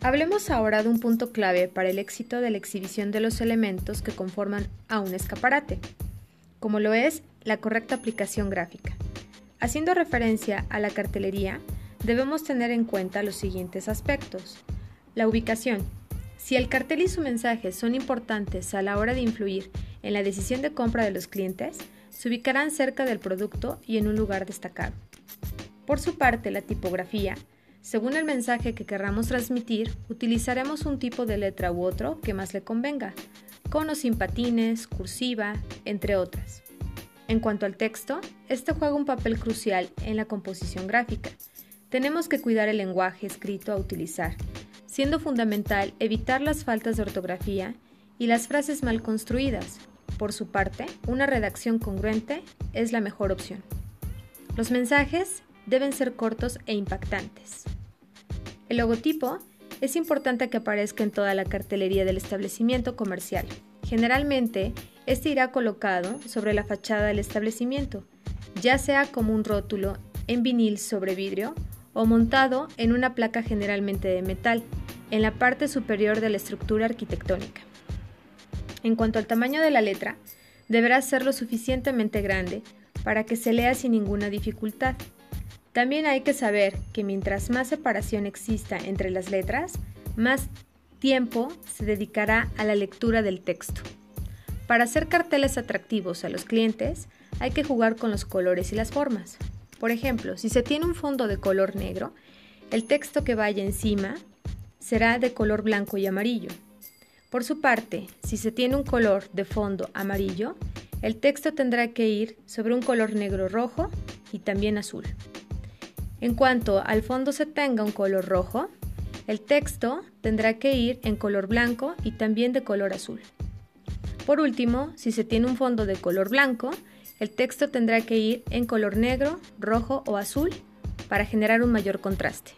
Hablemos ahora de un punto clave para el éxito de la exhibición de los elementos que conforman a un escaparate, como lo es la correcta aplicación gráfica. Haciendo referencia a la cartelería, debemos tener en cuenta los siguientes aspectos. La ubicación. Si el cartel y su mensaje son importantes a la hora de influir en la decisión de compra de los clientes, se ubicarán cerca del producto y en un lugar destacado. Por su parte, la tipografía. Según el mensaje que querramos transmitir, utilizaremos un tipo de letra u otro que más le convenga, con o sin patines, cursiva, entre otras. En cuanto al texto, este juega un papel crucial en la composición gráfica. Tenemos que cuidar el lenguaje escrito a utilizar, siendo fundamental evitar las faltas de ortografía y las frases mal construidas. Por su parte, una redacción congruente es la mejor opción. Los mensajes deben ser cortos e impactantes. El logotipo es importante que aparezca en toda la cartelería del establecimiento comercial. Generalmente, este irá colocado sobre la fachada del establecimiento, ya sea como un rótulo en vinil sobre vidrio o montado en una placa generalmente de metal, en la parte superior de la estructura arquitectónica. En cuanto al tamaño de la letra, deberá ser lo suficientemente grande para que se lea sin ninguna dificultad. También hay que saber que mientras más separación exista entre las letras, más tiempo se dedicará a la lectura del texto. Para hacer carteles atractivos a los clientes, hay que jugar con los colores y las formas. Por ejemplo, si se tiene un fondo de color negro, el texto que vaya encima será de color blanco y amarillo. Por su parte, si se tiene un color de fondo amarillo, el texto tendrá que ir sobre un color negro rojo y también azul. En cuanto al fondo se tenga un color rojo, el texto tendrá que ir en color blanco y también de color azul. Por último, si se tiene un fondo de color blanco, el texto tendrá que ir en color negro, rojo o azul para generar un mayor contraste.